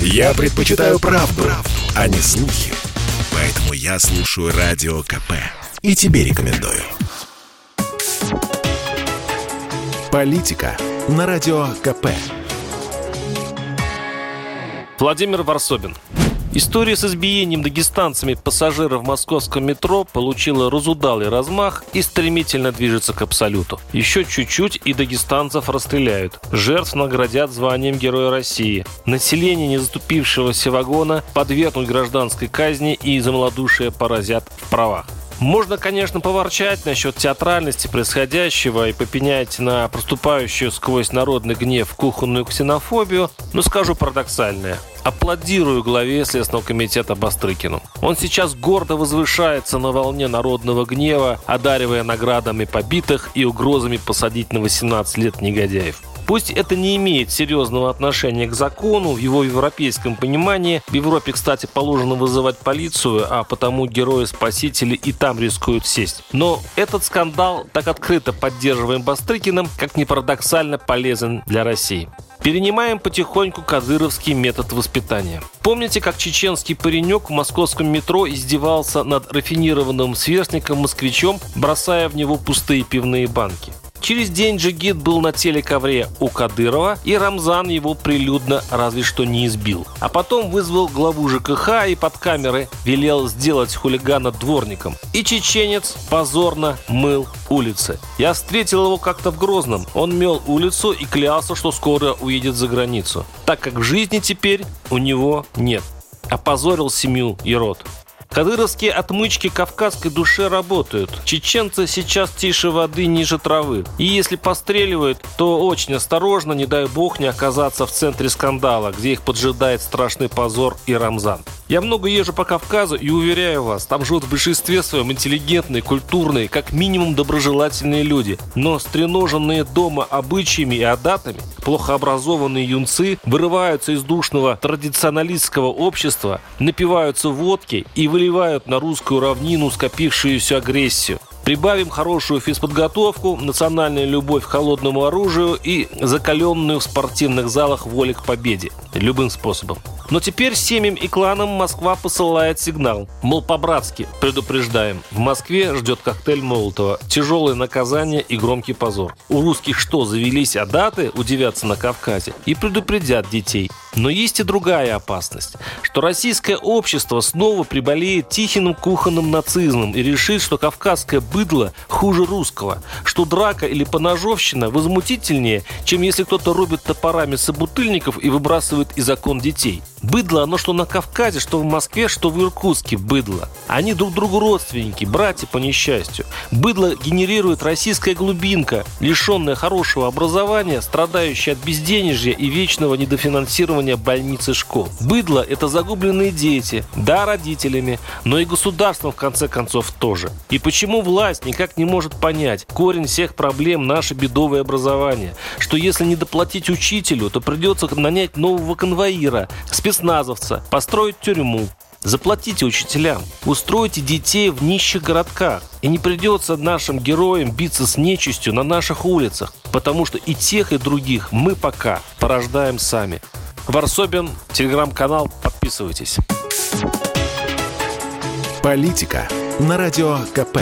Я предпочитаю правду, правду, а не слухи. Поэтому я слушаю Радио КП. И тебе рекомендую. Политика на Радио КП. Владимир Варсобин. История с избиением дагестанцами пассажиров московском метро получила разудалый размах и стремительно движется к абсолюту. Еще чуть-чуть и дагестанцев расстреляют. Жертв наградят званием Героя России. Население не заступившегося вагона подвергнут гражданской казни и за поразят в правах. Можно, конечно, поворчать насчет театральности происходящего и попенять на проступающую сквозь народный гнев кухонную ксенофобию, но скажу парадоксальное. Аплодирую главе Следственного комитета Бастрыкину. Он сейчас гордо возвышается на волне народного гнева, одаривая наградами побитых и угрозами посадить на 18 лет негодяев. Пусть это не имеет серьезного отношения к закону, в его европейском понимании, в Европе, кстати, положено вызывать полицию, а потому герои-спасители и там рискуют сесть. Но этот скандал, так открыто поддерживаем Бастрыкиным, как ни парадоксально полезен для России. Перенимаем потихоньку кадыровский метод воспитания. Помните, как чеченский паренек в московском метро издевался над рафинированным сверстником-москвичом, бросая в него пустые пивные банки? Через день Джигит был на телековре у Кадырова, и Рамзан его прилюдно разве что не избил. А потом вызвал главу ЖКХ и под камеры велел сделать хулигана дворником. И чеченец позорно мыл улицы. Я встретил его как-то в Грозном. Он мел улицу и клялся, что скоро уедет за границу. Так как жизни теперь у него нет. Опозорил семью и род. Кадыровские отмычки кавказской душе работают. Чеченцы сейчас тише воды, ниже травы. И если постреливают, то очень осторожно, не дай бог не оказаться в центре скандала, где их поджидает страшный позор и Рамзан. Я много езжу по Кавказу и уверяю вас, там живут в большинстве своем интеллигентные, культурные, как минимум доброжелательные люди. Но стреноженные дома обычаями и адатами, плохо образованные юнцы вырываются из душного традиционалистского общества, напиваются водки и выливают на русскую равнину скопившуюся агрессию. Прибавим хорошую физподготовку, национальную любовь к холодному оружию и закаленную в спортивных залах воле к победе. Любым способом. Но теперь семьям и кланам Москва посылает сигнал. Мол, по-братски, предупреждаем. В Москве ждет коктейль Молотова. Тяжелое наказание и громкий позор. У русских что, завелись адаты, удивятся на Кавказе? И предупредят детей. Но есть и другая опасность, что российское общество снова приболеет тихим кухонным нацизмом и решит, что кавказское быдло хуже русского, что драка или поножовщина возмутительнее, чем если кто-то рубит топорами собутыльников и выбрасывает из окон детей. Быдло, оно что на Кавказе, что в Москве, что в Иркутске быдло. Они друг другу родственники, братья по несчастью. Быдло генерирует российская глубинка, лишенная хорошего образования, страдающая от безденежья и вечного недофинансирования больниц и школ. Быдло – это загубленные дети, да, родителями, но и государством, в конце концов, тоже. И почему власть никак не может понять корень всех проблем наше бедовое образование, что если не доплатить учителю, то придется нанять нового конвоира, спецназовца, построить тюрьму. Заплатите учителям, устройте детей в нищих городках. И не придется нашим героям биться с нечистью на наших улицах, потому что и тех, и других мы пока порождаем сами. Варсобин, телеграм-канал, подписывайтесь. Политика на радио КП.